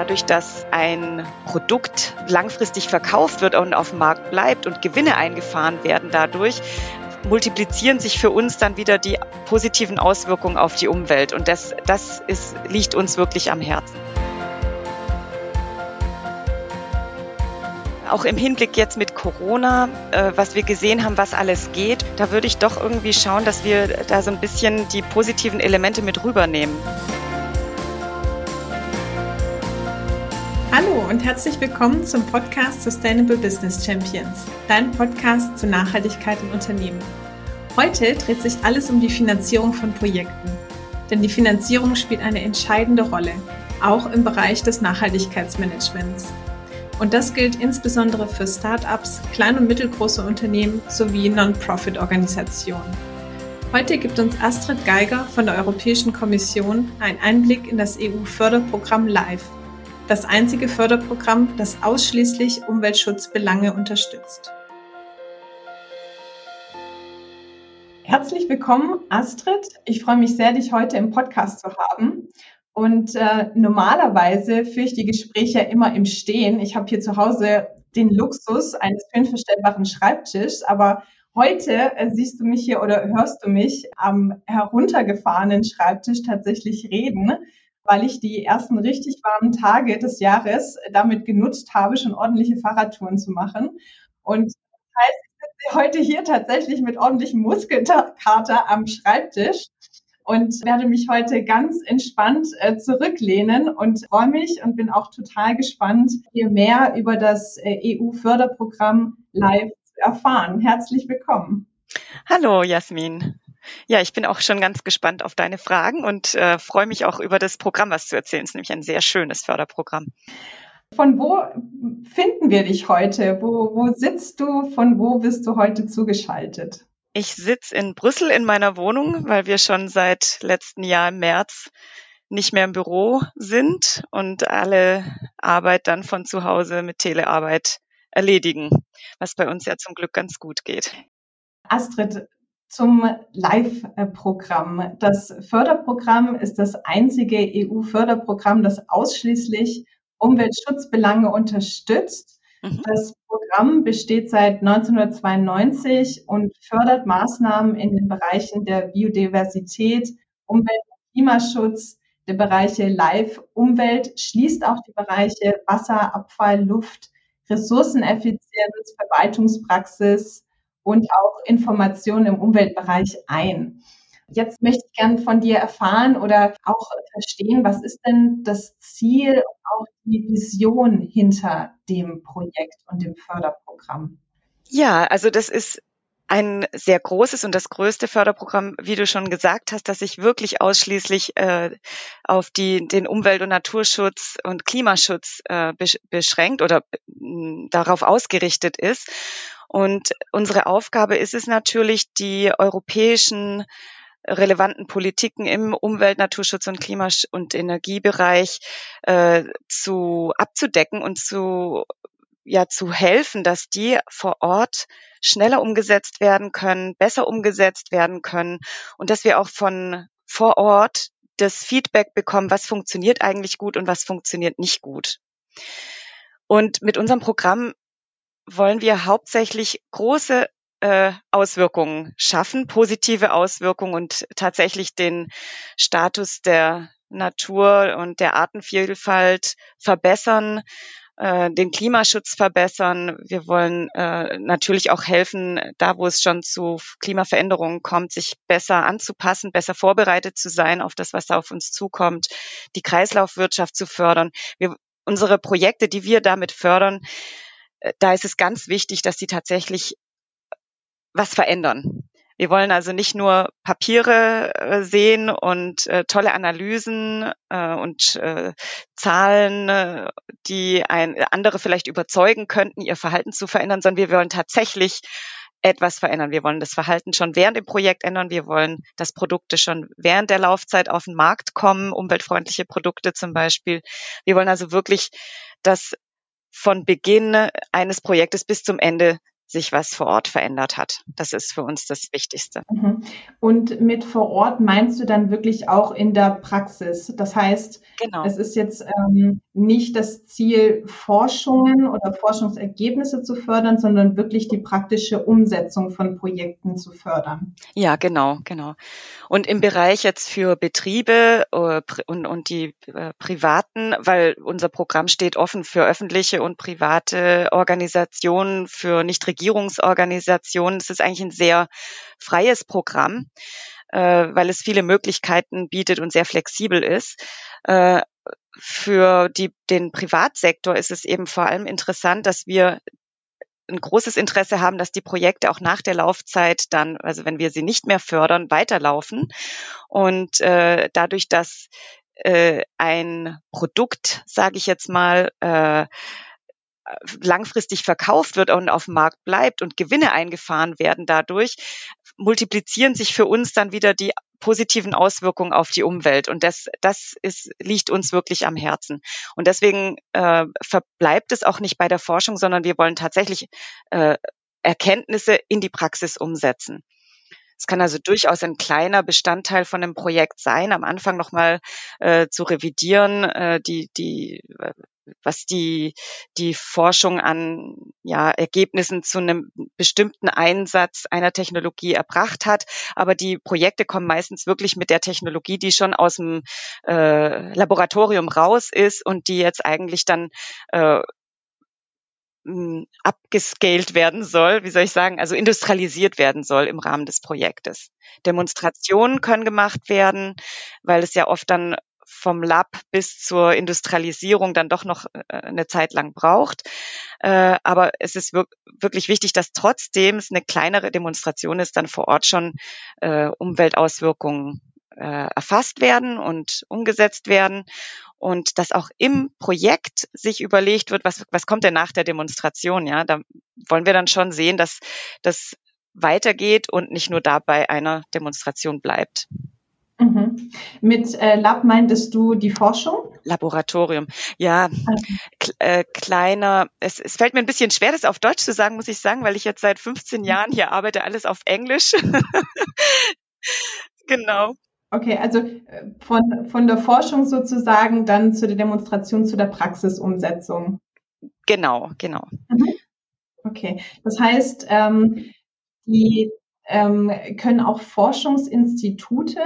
Dadurch, dass ein Produkt langfristig verkauft wird und auf dem Markt bleibt und Gewinne eingefahren werden dadurch, multiplizieren sich für uns dann wieder die positiven Auswirkungen auf die Umwelt. Und das, das ist, liegt uns wirklich am Herzen. Auch im Hinblick jetzt mit Corona, äh, was wir gesehen haben, was alles geht, da würde ich doch irgendwie schauen, dass wir da so ein bisschen die positiven Elemente mit rübernehmen. Und herzlich willkommen zum Podcast Sustainable Business Champions, dein Podcast zur Nachhaltigkeit in Unternehmen. Heute dreht sich alles um die Finanzierung von Projekten, denn die Finanzierung spielt eine entscheidende Rolle, auch im Bereich des Nachhaltigkeitsmanagements. Und das gilt insbesondere für Startups, kleine und mittelgroße Unternehmen sowie Non-Profit-Organisationen. Heute gibt uns Astrid Geiger von der Europäischen Kommission einen Einblick in das EU-Förderprogramm LIFE, das einzige Förderprogramm, das ausschließlich Umweltschutzbelange unterstützt. Herzlich willkommen, Astrid. Ich freue mich sehr, dich heute im Podcast zu haben. Und äh, normalerweise führe ich die Gespräche immer im Stehen. Ich habe hier zu Hause den Luxus eines höhenverstellbaren Schreibtischs, aber heute äh, siehst du mich hier oder hörst du mich am heruntergefahrenen Schreibtisch tatsächlich reden, weil ich die ersten richtig warmen Tage des Jahres damit genutzt habe, schon ordentliche Fahrradtouren zu machen. Und das heißt, ich sitze heute hier tatsächlich mit ordentlichem Muskelkater am Schreibtisch und werde mich heute ganz entspannt äh, zurücklehnen und freue mich und bin auch total gespannt, hier mehr über das äh, EU-Förderprogramm live zu erfahren. Herzlich willkommen. Hallo, Jasmin. Ja, ich bin auch schon ganz gespannt auf deine Fragen und äh, freue mich auch über das Programm, was zu erzählen. Es ist nämlich ein sehr schönes Förderprogramm. Von wo finden wir dich heute? Wo, wo sitzt du? Von wo bist du heute zugeschaltet? Ich sitze in Brüssel in meiner Wohnung, weil wir schon seit letzten Jahr im März nicht mehr im Büro sind und alle Arbeit dann von zu Hause mit Telearbeit erledigen, was bei uns ja zum Glück ganz gut geht. Astrid, zum Live-Programm. Das Förderprogramm ist das einzige EU-Förderprogramm, das ausschließlich Umweltschutzbelange unterstützt. Mhm. Das Programm besteht seit 1992 und fördert Maßnahmen in den Bereichen der Biodiversität, Umwelt- und Klimaschutz, der Bereiche Live, Umwelt, schließt auch die Bereiche Wasser, Abfall, Luft, Ressourceneffizienz, Verwaltungspraxis und auch Informationen im Umweltbereich ein. Jetzt möchte ich gerne von dir erfahren oder auch verstehen, was ist denn das Ziel und auch die Vision hinter dem Projekt und dem Förderprogramm? Ja, also das ist ein sehr großes und das größte Förderprogramm, wie du schon gesagt hast, das sich wirklich ausschließlich äh, auf die, den Umwelt- und Naturschutz und Klimaschutz äh, beschränkt oder darauf ausgerichtet ist. Und unsere Aufgabe ist es natürlich, die europäischen relevanten Politiken im Umwelt-, Naturschutz und Klima- und Energiebereich äh, zu abzudecken und zu ja zu helfen, dass die vor Ort schneller umgesetzt werden können, besser umgesetzt werden können und dass wir auch von vor Ort das Feedback bekommen, was funktioniert eigentlich gut und was funktioniert nicht gut. Und mit unserem Programm wollen wir hauptsächlich große äh, Auswirkungen schaffen, positive Auswirkungen und tatsächlich den Status der Natur und der Artenvielfalt verbessern, äh, den Klimaschutz verbessern. Wir wollen äh, natürlich auch helfen, da wo es schon zu Klimaveränderungen kommt, sich besser anzupassen, besser vorbereitet zu sein auf das, was da auf uns zukommt, die Kreislaufwirtschaft zu fördern. Wir, unsere Projekte, die wir damit fördern, da ist es ganz wichtig, dass sie tatsächlich was verändern. Wir wollen also nicht nur Papiere äh, sehen und äh, tolle Analysen äh, und äh, Zahlen, äh, die ein, andere vielleicht überzeugen könnten, ihr Verhalten zu verändern, sondern wir wollen tatsächlich etwas verändern. Wir wollen das Verhalten schon während dem Projekt ändern. Wir wollen, dass Produkte schon während der Laufzeit auf den Markt kommen, umweltfreundliche Produkte zum Beispiel. Wir wollen also wirklich, dass von Beginn eines Projektes bis zum Ende sich was vor Ort verändert hat. Das ist für uns das Wichtigste. Mhm. Und mit vor Ort meinst du dann wirklich auch in der Praxis? Das heißt, genau. es ist jetzt ähm, nicht das Ziel, Forschungen oder Forschungsergebnisse zu fördern, sondern wirklich die praktische Umsetzung von Projekten zu fördern. Ja, genau, genau. Und im Bereich jetzt für Betriebe äh, und, und die äh, privaten, weil unser Programm steht offen für öffentliche und private Organisationen, für Nichtregierungsorganisationen. Es ist eigentlich ein sehr freies Programm, äh, weil es viele Möglichkeiten bietet und sehr flexibel ist. Äh, für die, den Privatsektor ist es eben vor allem interessant, dass wir ein großes Interesse haben, dass die Projekte auch nach der Laufzeit dann, also wenn wir sie nicht mehr fördern, weiterlaufen. Und äh, dadurch, dass äh, ein Produkt, sage ich jetzt mal, äh, langfristig verkauft wird und auf dem Markt bleibt und Gewinne eingefahren werden dadurch, multiplizieren sich für uns dann wieder die positiven Auswirkungen auf die Umwelt. Und das, das ist, liegt uns wirklich am Herzen. Und deswegen äh, verbleibt es auch nicht bei der Forschung, sondern wir wollen tatsächlich äh, Erkenntnisse in die Praxis umsetzen. Es kann also durchaus ein kleiner Bestandteil von einem Projekt sein, am Anfang nochmal äh, zu revidieren, äh, die, die, was die, die Forschung an ja, Ergebnissen zu einem bestimmten Einsatz einer Technologie erbracht hat. Aber die Projekte kommen meistens wirklich mit der Technologie, die schon aus dem äh, Laboratorium raus ist und die jetzt eigentlich dann äh, abgescaled werden soll, wie soll ich sagen, also industrialisiert werden soll im Rahmen des Projektes. Demonstrationen können gemacht werden, weil es ja oft dann vom Lab bis zur Industrialisierung dann doch noch äh, eine Zeit lang braucht. Äh, aber es ist wirklich wichtig, dass trotzdem es eine kleinere Demonstration ist, dann vor Ort schon äh, Umweltauswirkungen erfasst werden und umgesetzt werden und dass auch im Projekt sich überlegt wird, was, was kommt denn nach der Demonstration, ja, da wollen wir dann schon sehen, dass das weitergeht und nicht nur dabei einer Demonstration bleibt. Mhm. Mit äh, Lab meintest du die Forschung? Laboratorium. Ja, okay. äh, kleiner. Es, es fällt mir ein bisschen schwer, das auf Deutsch zu sagen, muss ich sagen, weil ich jetzt seit 15 Jahren hier arbeite, alles auf Englisch. genau. Okay, also äh, von, von der Forschung sozusagen dann zu der Demonstration, zu der Praxisumsetzung. Genau, genau. Mhm. Okay, das heißt, ähm, die ähm, können auch Forschungsinstitute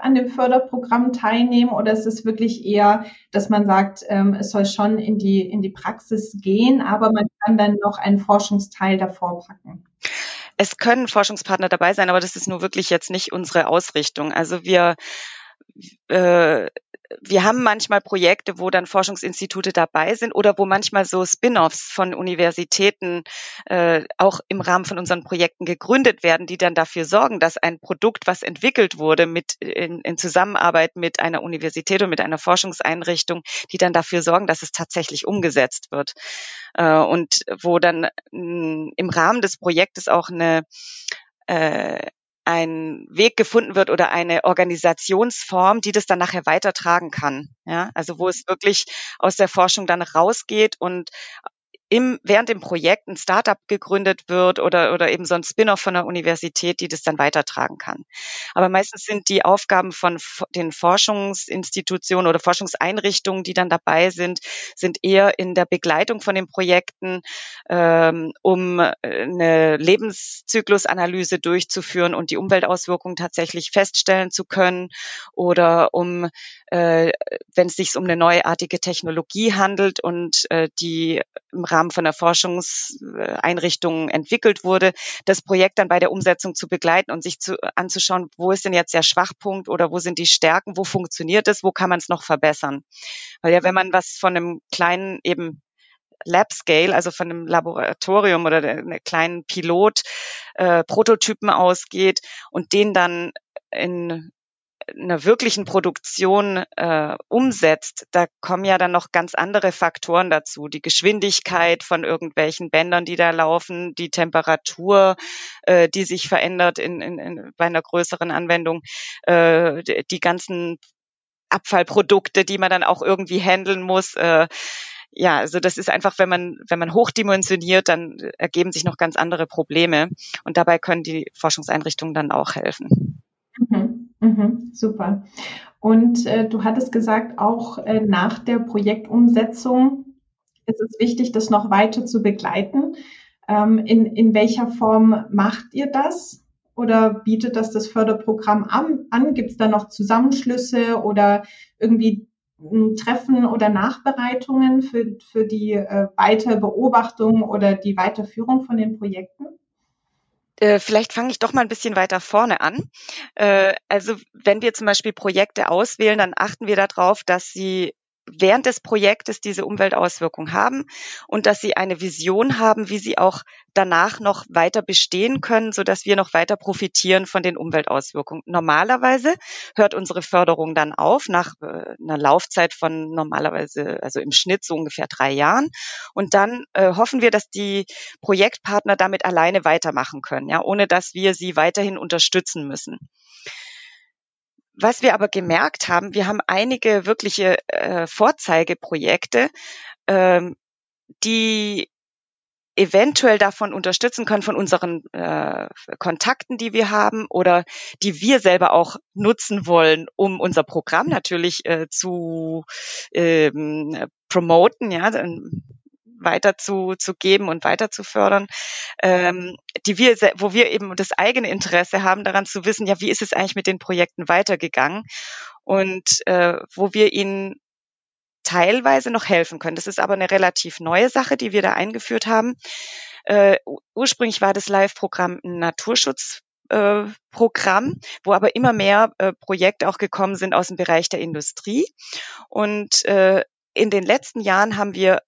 an dem Förderprogramm teilnehmen oder ist es wirklich eher, dass man sagt, ähm, es soll schon in die, in die Praxis gehen, aber man kann dann noch einen Forschungsteil davor packen? Es können Forschungspartner dabei sein, aber das ist nur wirklich jetzt nicht unsere Ausrichtung. Also wir äh, wir haben manchmal Projekte, wo dann Forschungsinstitute dabei sind oder wo manchmal so Spin-offs von Universitäten äh, auch im Rahmen von unseren Projekten gegründet werden, die dann dafür sorgen, dass ein Produkt, was entwickelt wurde mit in, in Zusammenarbeit mit einer Universität und mit einer Forschungseinrichtung, die dann dafür sorgen, dass es tatsächlich umgesetzt wird. Äh, und wo dann mh, im Rahmen des Projektes auch eine äh, ein Weg gefunden wird oder eine Organisationsform, die das dann nachher weitertragen kann. Ja, also wo es wirklich aus der Forschung dann rausgeht und im, während dem Projekt ein Startup gegründet wird oder, oder eben so ein Spin-off von der Universität, die das dann weitertragen kann. Aber meistens sind die Aufgaben von den Forschungsinstitutionen oder Forschungseinrichtungen, die dann dabei sind, sind eher in der Begleitung von den Projekten, ähm, um äh, eine Lebenszyklusanalyse durchzuführen und die Umweltauswirkungen tatsächlich feststellen zu können oder um, äh, wenn es sich um eine neuartige Technologie handelt und äh, die im Rahmen von der Forschungseinrichtung entwickelt wurde, das Projekt dann bei der Umsetzung zu begleiten und sich zu, anzuschauen, wo ist denn jetzt der Schwachpunkt oder wo sind die Stärken, wo funktioniert es, wo kann man es noch verbessern. Weil ja, wenn man was von einem kleinen eben Lab Scale, also von einem Laboratorium oder einem kleinen Pilot äh, Prototypen ausgeht und den dann in einer wirklichen Produktion äh, umsetzt, da kommen ja dann noch ganz andere Faktoren dazu. Die Geschwindigkeit von irgendwelchen Bändern, die da laufen, die Temperatur, äh, die sich verändert in, in, in, bei einer größeren Anwendung, äh, die ganzen Abfallprodukte, die man dann auch irgendwie handeln muss. Äh, ja, also das ist einfach, wenn man, wenn man hochdimensioniert, dann ergeben sich noch ganz andere Probleme. Und dabei können die Forschungseinrichtungen dann auch helfen. Mhm, mhm, super. Und äh, du hattest gesagt, auch äh, nach der Projektumsetzung ist es wichtig, das noch weiter zu begleiten. Ähm, in, in welcher Form macht ihr das? Oder bietet das das Förderprogramm an? an? Gibt es da noch Zusammenschlüsse oder irgendwie Treffen oder Nachbereitungen für, für die äh, Weiterbeobachtung oder die Weiterführung von den Projekten? Äh, vielleicht fange ich doch mal ein bisschen weiter vorne an. Äh, also wenn wir zum Beispiel Projekte auswählen, dann achten wir darauf, dass sie während des Projektes diese Umweltauswirkung haben und dass sie eine Vision haben, wie sie auch danach noch weiter bestehen können, so dass wir noch weiter profitieren von den Umweltauswirkungen. Normalerweise hört unsere Förderung dann auf nach äh, einer Laufzeit von normalerweise, also im Schnitt so ungefähr drei Jahren. Und dann äh, hoffen wir, dass die Projektpartner damit alleine weitermachen können, ja, ohne dass wir sie weiterhin unterstützen müssen. Was wir aber gemerkt haben, wir haben einige wirkliche äh, Vorzeigeprojekte, ähm, die eventuell davon unterstützen können von unseren äh, Kontakten, die wir haben oder die wir selber auch nutzen wollen, um unser Programm natürlich äh, zu ähm, promoten, ja, weiter zu, zu geben und weiter zu fördern, ähm, die wir, wo wir eben das eigene Interesse haben, daran zu wissen, ja, wie ist es eigentlich mit den Projekten weitergegangen und äh, wo wir ihnen teilweise noch helfen können. Das ist aber eine relativ neue Sache, die wir da eingeführt haben. Äh, ursprünglich war das Live-Programm ein Naturschutz äh, Programm, wo aber immer mehr äh, Projekte auch gekommen sind aus dem Bereich der Industrie. Und äh, in den letzten Jahren haben wir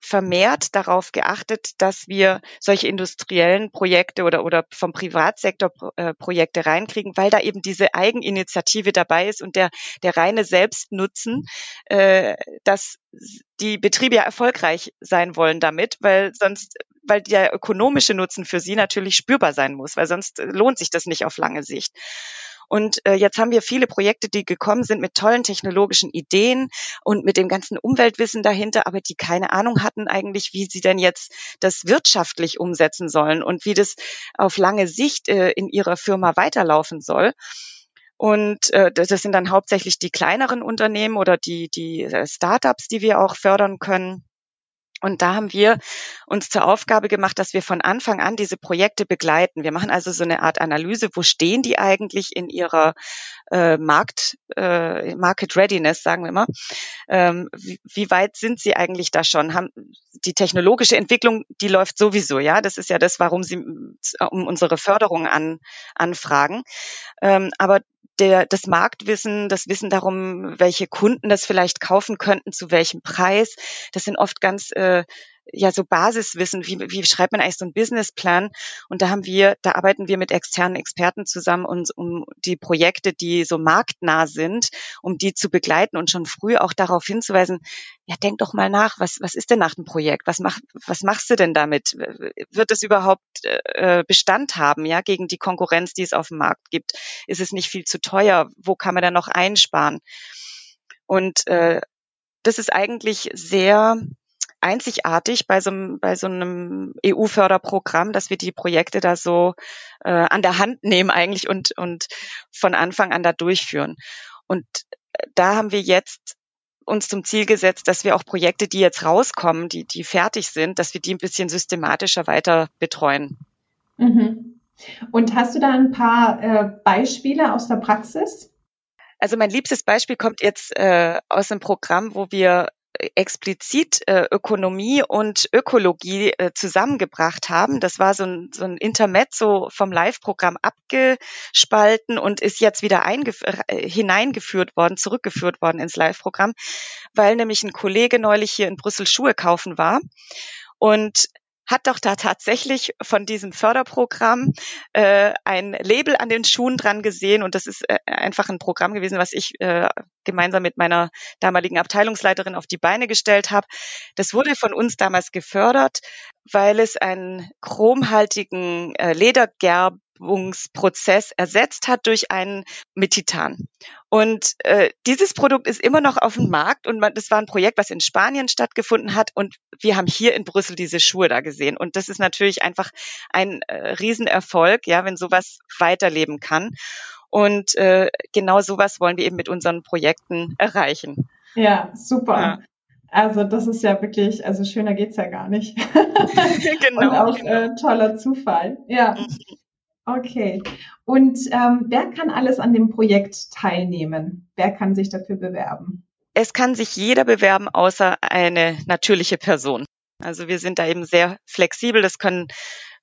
vermehrt darauf geachtet, dass wir solche industriellen Projekte oder, oder vom Privatsektor äh, Projekte reinkriegen, weil da eben diese Eigeninitiative dabei ist und der, der reine Selbstnutzen, äh, dass die Betriebe ja erfolgreich sein wollen damit, weil sonst, weil der ökonomische Nutzen für sie natürlich spürbar sein muss, weil sonst lohnt sich das nicht auf lange Sicht. Und äh, jetzt haben wir viele Projekte, die gekommen sind mit tollen technologischen Ideen und mit dem ganzen Umweltwissen dahinter, aber die keine Ahnung hatten eigentlich, wie sie denn jetzt das wirtschaftlich umsetzen sollen und wie das auf lange Sicht äh, in ihrer Firma weiterlaufen soll. Und äh, das sind dann hauptsächlich die kleineren Unternehmen oder die, die äh, Startups, die wir auch fördern können. Und da haben wir uns zur Aufgabe gemacht, dass wir von Anfang an diese Projekte begleiten. Wir machen also so eine Art Analyse, wo stehen die eigentlich in ihrer äh, Markt, äh, Market Readiness, sagen wir mal. Ähm, wie, wie weit sind sie eigentlich da schon? Haben die technologische Entwicklung, die läuft sowieso, ja. Das ist ja das, warum sie um unsere Förderung an, anfragen. Ähm, aber der, das Marktwissen, das Wissen darum, welche Kunden das vielleicht kaufen könnten, zu welchem Preis. Das sind oft ganz äh, ja so Basiswissen, wie, wie schreibt man eigentlich so einen Businessplan? Und da haben wir, da arbeiten wir mit externen Experten zusammen, und, um die Projekte, die so marktnah sind, um die zu begleiten und schon früh auch darauf hinzuweisen, ja, denk doch mal nach, was, was ist denn nach dem Projekt? Was, mach, was machst du denn damit? Wird es überhaupt äh, Bestand haben, ja, gegen die Konkurrenz, die es auf dem Markt gibt? Ist es nicht viel zu teuer? Wo kann man da noch einsparen? Und äh, das ist eigentlich sehr einzigartig bei so, einem, bei so einem EU-Förderprogramm, dass wir die Projekte da so äh, an der Hand nehmen eigentlich und, und von Anfang an da durchführen. Und äh, da haben wir jetzt uns zum Ziel gesetzt, dass wir auch Projekte, die jetzt rauskommen, die, die fertig sind, dass wir die ein bisschen systematischer weiter betreuen. Mhm. Und hast du da ein paar äh, Beispiele aus der Praxis? Also mein liebstes Beispiel kommt jetzt äh, aus einem Programm, wo wir explizit äh, Ökonomie und Ökologie äh, zusammengebracht haben. Das war so ein, so ein Intermezzo vom Live-Programm abgespalten und ist jetzt wieder äh, hineingeführt worden, zurückgeführt worden ins Live-Programm, weil nämlich ein Kollege neulich hier in Brüssel Schuhe kaufen war und hat doch da tatsächlich von diesem Förderprogramm äh, ein Label an den Schuhen dran gesehen und das ist äh, einfach ein Programm gewesen, was ich äh, gemeinsam mit meiner damaligen Abteilungsleiterin auf die Beine gestellt habe. Das wurde von uns damals gefördert, weil es einen chromhaltigen äh, Ledergerb Färbungsprozess ersetzt hat durch einen mit Titan. Und äh, dieses Produkt ist immer noch auf dem Markt und man, das war ein Projekt, was in Spanien stattgefunden hat und wir haben hier in Brüssel diese Schuhe da gesehen. Und das ist natürlich einfach ein äh, Riesenerfolg, ja, wenn sowas weiterleben kann. Und äh, genau sowas wollen wir eben mit unseren Projekten erreichen. Ja, super. Ja. Also das ist ja wirklich, also schöner geht's ja gar nicht. genau. Und auch genau. Äh, toller Zufall. Ja. Okay. Und ähm, wer kann alles an dem Projekt teilnehmen? Wer kann sich dafür bewerben? Es kann sich jeder bewerben, außer eine natürliche Person. Also wir sind da eben sehr flexibel. Das können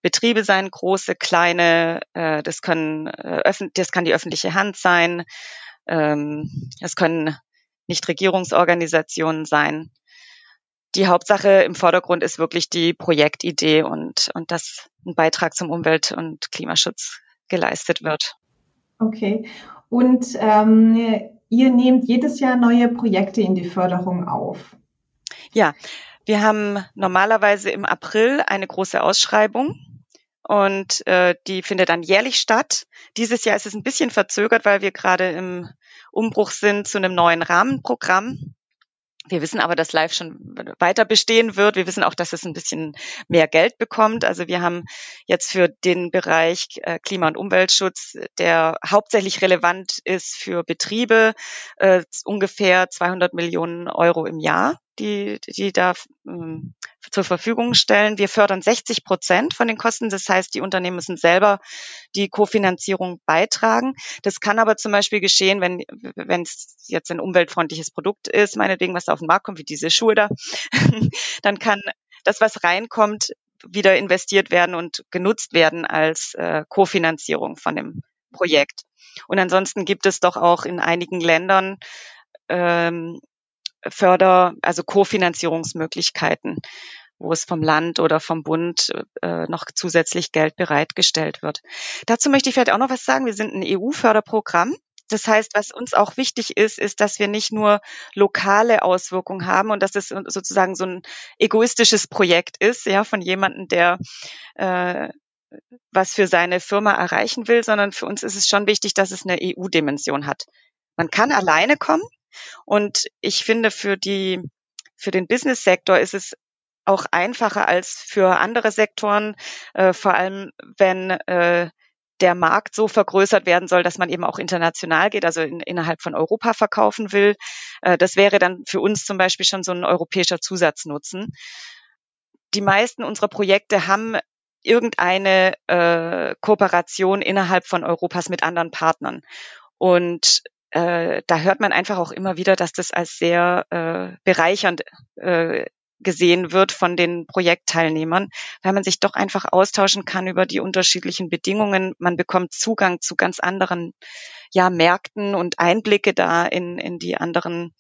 Betriebe sein, große, kleine. Äh, das können äh, das kann die öffentliche Hand sein. Ähm, das können Nichtregierungsorganisationen sein. Die Hauptsache im Vordergrund ist wirklich die Projektidee und, und dass ein Beitrag zum Umwelt- und Klimaschutz geleistet wird. Okay. Und ähm, ihr nehmt jedes Jahr neue Projekte in die Förderung auf. Ja, wir haben normalerweise im April eine große Ausschreibung und äh, die findet dann jährlich statt. Dieses Jahr ist es ein bisschen verzögert, weil wir gerade im Umbruch sind zu einem neuen Rahmenprogramm. Wir wissen aber, dass Live schon weiter bestehen wird. Wir wissen auch, dass es ein bisschen mehr Geld bekommt. Also wir haben jetzt für den Bereich äh, Klima- und Umweltschutz, der hauptsächlich relevant ist für Betriebe, äh, ungefähr 200 Millionen Euro im Jahr die, die da ähm, zur Verfügung stellen. Wir fördern 60 Prozent von den Kosten. Das heißt, die Unternehmen müssen selber die Kofinanzierung beitragen. Das kann aber zum Beispiel geschehen, wenn wenn es jetzt ein umweltfreundliches Produkt ist, meinetwegen, was auf den Markt kommt, wie diese Schuhe da, dann kann das, was reinkommt, wieder investiert werden und genutzt werden als äh, Kofinanzierung von dem Projekt. Und ansonsten gibt es doch auch in einigen Ländern ähm, Förder, also Kofinanzierungsmöglichkeiten, wo es vom Land oder vom Bund äh, noch zusätzlich Geld bereitgestellt wird. Dazu möchte ich vielleicht auch noch was sagen. Wir sind ein EU-Förderprogramm. Das heißt, was uns auch wichtig ist, ist, dass wir nicht nur lokale Auswirkungen haben und dass es sozusagen so ein egoistisches Projekt ist, ja, von jemandem, der äh, was für seine Firma erreichen will, sondern für uns ist es schon wichtig, dass es eine EU-Dimension hat. Man kann alleine kommen, und ich finde, für die, für den Business-Sektor ist es auch einfacher als für andere Sektoren, äh, vor allem wenn äh, der Markt so vergrößert werden soll, dass man eben auch international geht, also in, innerhalb von Europa verkaufen will. Äh, das wäre dann für uns zum Beispiel schon so ein europäischer Zusatznutzen. Die meisten unserer Projekte haben irgendeine äh, Kooperation innerhalb von Europas mit anderen Partnern. Und äh, da hört man einfach auch immer wieder, dass das als sehr äh, bereichernd äh, gesehen wird von den Projektteilnehmern, weil man sich doch einfach austauschen kann über die unterschiedlichen Bedingungen. Man bekommt Zugang zu ganz anderen ja, Märkten und Einblicke da in, in die anderen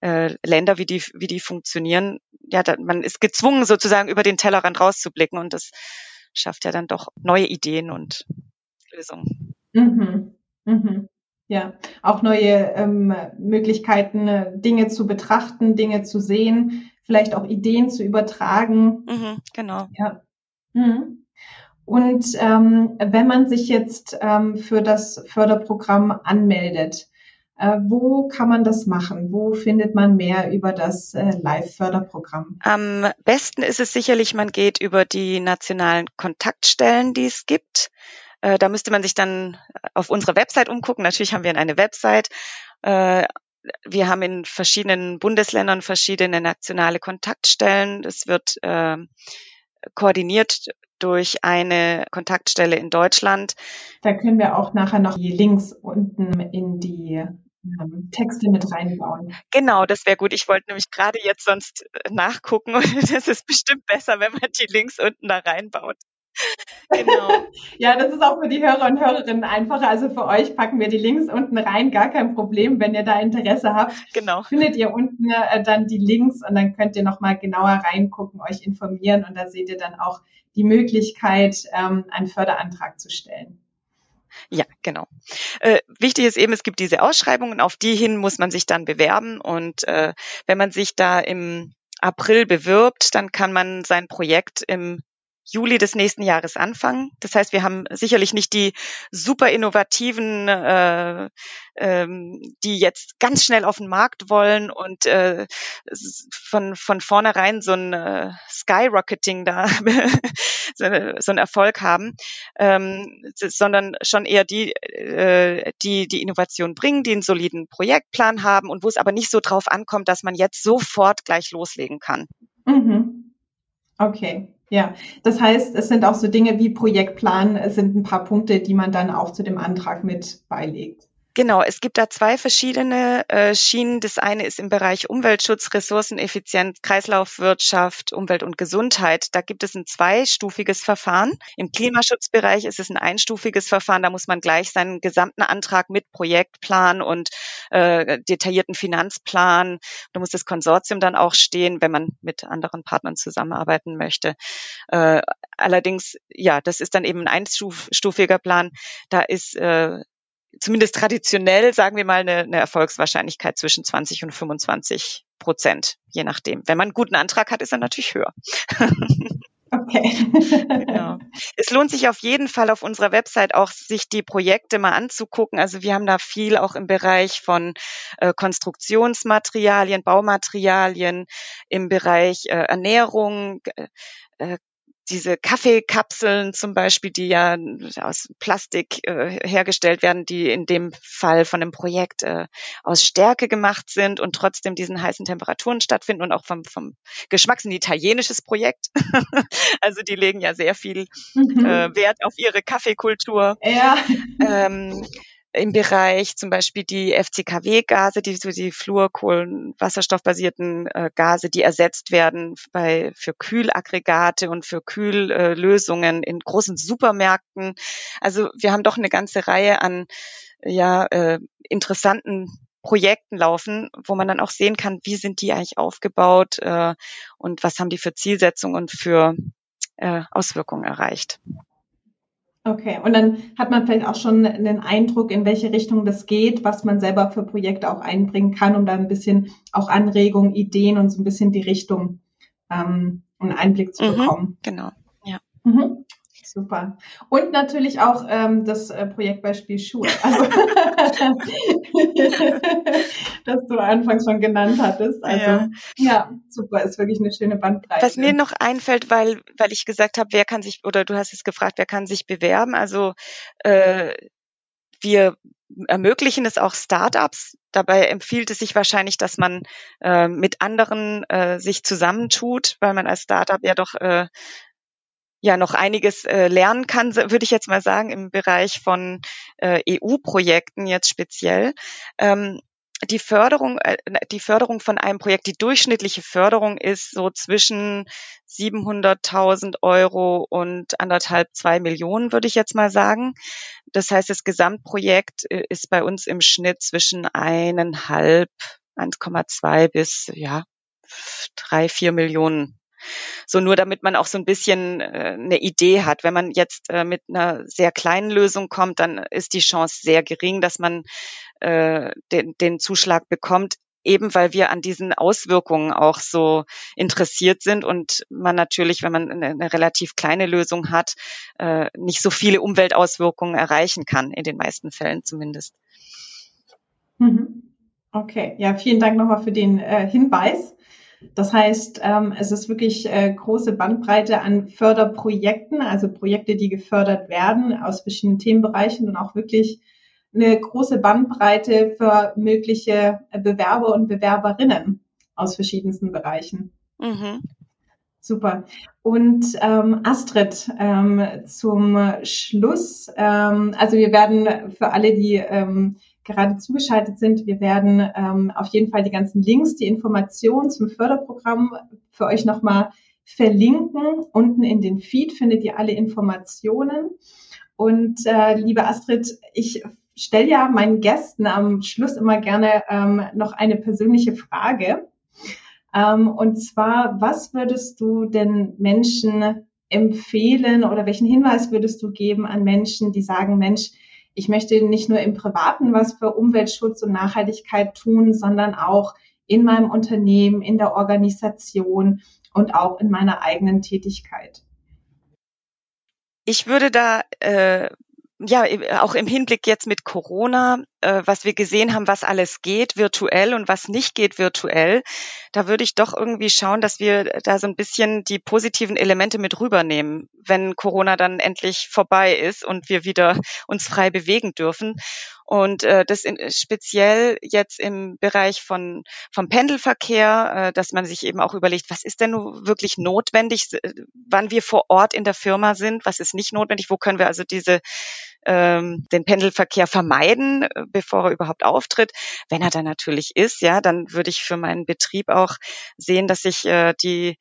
äh, Länder, wie die, wie die funktionieren. Ja, da, man ist gezwungen, sozusagen über den Tellerrand rauszublicken und das schafft ja dann doch neue Ideen und Lösungen. Mhm. Mhm. Ja, auch neue ähm, Möglichkeiten, äh, Dinge zu betrachten, Dinge zu sehen, vielleicht auch Ideen zu übertragen. Mhm, genau. Ja. Mhm. Und ähm, wenn man sich jetzt ähm, für das Förderprogramm anmeldet, äh, wo kann man das machen? Wo findet man mehr über das äh, Live-Förderprogramm? Am besten ist es sicherlich, man geht über die nationalen Kontaktstellen, die es gibt. Äh, da müsste man sich dann auf unsere Website umgucken. Natürlich haben wir eine Website. Äh, wir haben in verschiedenen Bundesländern verschiedene nationale Kontaktstellen. Es wird äh, koordiniert durch eine Kontaktstelle in Deutschland. Da können wir auch nachher noch die Links unten in die ähm, Texte mit reinbauen. Genau, das wäre gut. Ich wollte nämlich gerade jetzt sonst nachgucken und das ist bestimmt besser, wenn man die Links unten da reinbaut. Genau. ja, das ist auch für die Hörer und Hörerinnen einfacher. Also für euch packen wir die Links unten rein, gar kein Problem. Wenn ihr da Interesse habt, genau. findet ihr unten äh, dann die Links und dann könnt ihr nochmal genauer reingucken, euch informieren und da seht ihr dann auch die Möglichkeit, ähm, einen Förderantrag zu stellen. Ja, genau. Äh, wichtig ist eben, es gibt diese Ausschreibungen, auf die hin muss man sich dann bewerben. Und äh, wenn man sich da im April bewirbt, dann kann man sein Projekt im Juli des nächsten Jahres anfangen. Das heißt, wir haben sicherlich nicht die super innovativen, äh, ähm, die jetzt ganz schnell auf den Markt wollen und äh, von, von vornherein so ein äh, Skyrocketing da, so, einen Erfolg haben, ähm, sondern schon eher die, äh, die die Innovation bringen, die einen soliden Projektplan haben und wo es aber nicht so drauf ankommt, dass man jetzt sofort gleich loslegen kann. Mhm. Okay. Ja, das heißt, es sind auch so Dinge wie Projektplan, es sind ein paar Punkte, die man dann auch zu dem Antrag mit beilegt. Genau, es gibt da zwei verschiedene äh, Schienen. Das eine ist im Bereich Umweltschutz, Ressourceneffizienz, Kreislaufwirtschaft, Umwelt und Gesundheit. Da gibt es ein zweistufiges Verfahren. Im Klimaschutzbereich ist es ein einstufiges Verfahren. Da muss man gleich seinen gesamten Antrag mit Projektplan und äh, detaillierten Finanzplan. Da muss das Konsortium dann auch stehen, wenn man mit anderen Partnern zusammenarbeiten möchte. Äh, allerdings, ja, das ist dann eben ein einstufiger Plan. Da ist äh, zumindest traditionell, sagen wir mal, eine, eine Erfolgswahrscheinlichkeit zwischen 20 und 25 Prozent, je nachdem. Wenn man einen guten Antrag hat, ist er natürlich höher. Okay. genau. Es lohnt sich auf jeden Fall auf unserer Website auch, sich die Projekte mal anzugucken. Also wir haben da viel auch im Bereich von äh, Konstruktionsmaterialien, Baumaterialien, im Bereich äh, Ernährung, äh, diese Kaffeekapseln zum Beispiel, die ja aus Plastik äh, hergestellt werden, die in dem Fall von einem Projekt äh, aus Stärke gemacht sind und trotzdem diesen heißen Temperaturen stattfinden und auch vom, vom Geschmack sind italienisches Projekt. also die legen ja sehr viel mhm. äh, Wert auf ihre Kaffeekultur. Ja. Ähm, im Bereich zum Beispiel die FCKW-Gase, die so die Fluorkohlenwasserstoffbasierten äh, Gase, die ersetzt werden bei für Kühlaggregate und für Kühllösungen in großen Supermärkten. Also wir haben doch eine ganze Reihe an ja äh, interessanten Projekten laufen, wo man dann auch sehen kann, wie sind die eigentlich aufgebaut äh, und was haben die für Zielsetzungen und für äh, Auswirkungen erreicht. Okay, und dann hat man vielleicht auch schon einen Eindruck, in welche Richtung das geht, was man selber für Projekte auch einbringen kann, um da ein bisschen auch Anregungen, Ideen und so ein bisschen die Richtung ähm, einen Einblick zu mhm, bekommen. Genau, ja. Mhm. Super. Und natürlich auch ähm, das äh, Projektbeispiel Schuhe, also, das du anfangs schon genannt hattest. Also ja. ja. super, ist wirklich eine schöne Bandbreite. Was mir noch einfällt, weil, weil ich gesagt habe, wer kann sich, oder du hast es gefragt, wer kann sich bewerben? Also äh, wir ermöglichen es auch Startups. Dabei empfiehlt es sich wahrscheinlich, dass man äh, mit anderen äh, sich zusammentut, weil man als Startup ja doch äh, ja noch einiges äh, lernen kann, würde ich jetzt mal sagen, im Bereich von äh, EU-Projekten jetzt speziell. Ähm, die Förderung, äh, die Förderung von einem Projekt, die durchschnittliche Förderung ist so zwischen 700.000 Euro und anderthalb, zwei Millionen, würde ich jetzt mal sagen. Das heißt, das Gesamtprojekt äh, ist bei uns im Schnitt zwischen eineinhalb, 1,2 bis, ja, drei, vier Millionen so nur damit man auch so ein bisschen äh, eine Idee hat. Wenn man jetzt äh, mit einer sehr kleinen Lösung kommt, dann ist die Chance sehr gering, dass man äh, den, den Zuschlag bekommt eben weil wir an diesen Auswirkungen auch so interessiert sind und man natürlich, wenn man eine, relativ kleine Lösung hat, nicht so viele Umweltauswirkungen erreichen kann, in den meisten Fällen zumindest. Mhm. Okay, ja, vielen Dank nochmal für den Hinweis. Das heißt, ähm, es ist wirklich äh, große Bandbreite an Förderprojekten, also Projekte, die gefördert werden aus verschiedenen Themenbereichen und auch wirklich eine große Bandbreite für mögliche Bewerber und Bewerberinnen aus verschiedensten Bereichen. Mhm. Super. Und ähm, Astrid, ähm, zum Schluss, ähm, also wir werden für alle, die ähm, gerade zugeschaltet sind. Wir werden ähm, auf jeden Fall die ganzen Links, die Informationen zum Förderprogramm für euch nochmal verlinken. Unten in den Feed findet ihr alle Informationen. Und äh, liebe Astrid, ich stelle ja meinen Gästen am Schluss immer gerne ähm, noch eine persönliche Frage. Ähm, und zwar, was würdest du denn Menschen empfehlen oder welchen Hinweis würdest du geben an Menschen, die sagen, Mensch, ich möchte nicht nur im Privaten was für Umweltschutz und Nachhaltigkeit tun, sondern auch in meinem Unternehmen, in der Organisation und auch in meiner eigenen Tätigkeit. Ich würde da äh, ja, auch im Hinblick jetzt mit Corona, äh, was wir gesehen haben, was alles geht virtuell und was nicht geht virtuell, da würde ich doch irgendwie schauen, dass wir da so ein bisschen die positiven Elemente mit rübernehmen, wenn Corona dann endlich vorbei ist und wir wieder uns frei bewegen dürfen. Und äh, das in, speziell jetzt im Bereich von vom Pendelverkehr, äh, dass man sich eben auch überlegt, was ist denn nun wirklich notwendig, wann wir vor Ort in der Firma sind, was ist nicht notwendig, wo können wir also diese ähm, den Pendelverkehr vermeiden, äh, bevor er überhaupt auftritt. Wenn er dann natürlich ist, ja, dann würde ich für meinen Betrieb auch sehen, dass ich äh, die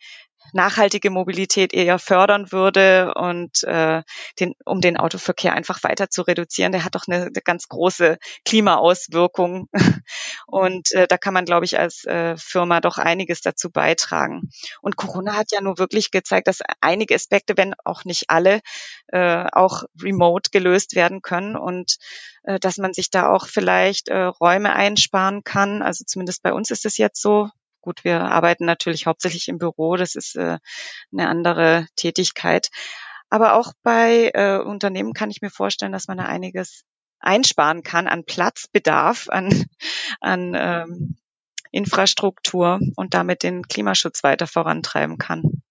nachhaltige Mobilität eher fördern würde und äh, den, um den Autoverkehr einfach weiter zu reduzieren. Der hat doch eine, eine ganz große Klimaauswirkung und äh, da kann man, glaube ich, als äh, Firma doch einiges dazu beitragen. Und Corona hat ja nur wirklich gezeigt, dass einige Aspekte, wenn auch nicht alle, äh, auch remote gelöst werden können und äh, dass man sich da auch vielleicht äh, Räume einsparen kann. Also zumindest bei uns ist es jetzt so, Gut, wir arbeiten natürlich hauptsächlich im Büro, das ist äh, eine andere Tätigkeit. Aber auch bei äh, Unternehmen kann ich mir vorstellen, dass man da einiges einsparen kann an Platzbedarf, an, an ähm, Infrastruktur und damit den Klimaschutz weiter vorantreiben kann.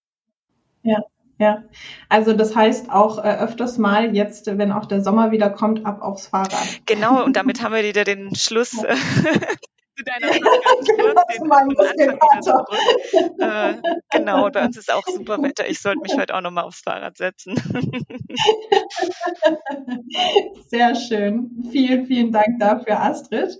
Ja, ja. Also das heißt auch äh, öfters mal jetzt, wenn auch der Sommer wieder kommt, ab aufs Fahrrad. Genau, und damit haben wir wieder den Schluss äh, zu deiner Frage ganz kurz, den, den Anfang wieder Äh, genau, bei uns ist auch super Wetter. Ich sollte mich heute auch nochmal aufs Fahrrad setzen. Sehr schön. Vielen, vielen Dank dafür, Astrid.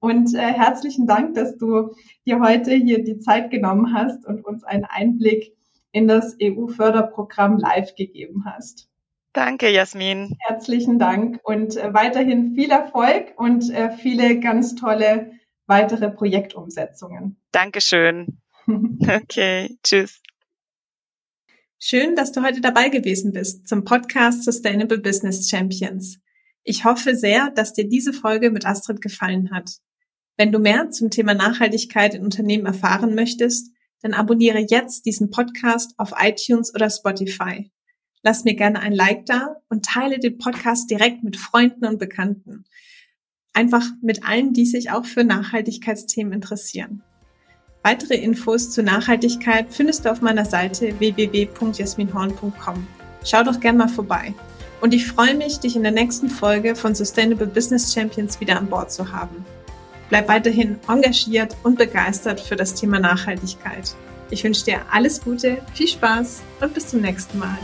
Und äh, herzlichen Dank, dass du dir heute hier die Zeit genommen hast und uns einen Einblick in das EU-Förderprogramm live gegeben hast. Danke, Jasmin. Herzlichen Dank und äh, weiterhin viel Erfolg und äh, viele ganz tolle weitere Projektumsetzungen. Dankeschön. Okay, tschüss. Schön, dass du heute dabei gewesen bist zum Podcast Sustainable Business Champions. Ich hoffe sehr, dass dir diese Folge mit Astrid gefallen hat. Wenn du mehr zum Thema Nachhaltigkeit in Unternehmen erfahren möchtest, dann abonniere jetzt diesen Podcast auf iTunes oder Spotify. Lass mir gerne ein Like da und teile den Podcast direkt mit Freunden und Bekannten einfach mit allen, die sich auch für Nachhaltigkeitsthemen interessieren. Weitere Infos zur Nachhaltigkeit findest du auf meiner Seite www.jasminhorn.com. Schau doch gern mal vorbei. Und ich freue mich, dich in der nächsten Folge von Sustainable Business Champions wieder an Bord zu haben. Bleib weiterhin engagiert und begeistert für das Thema Nachhaltigkeit. Ich wünsche dir alles Gute, viel Spaß und bis zum nächsten Mal.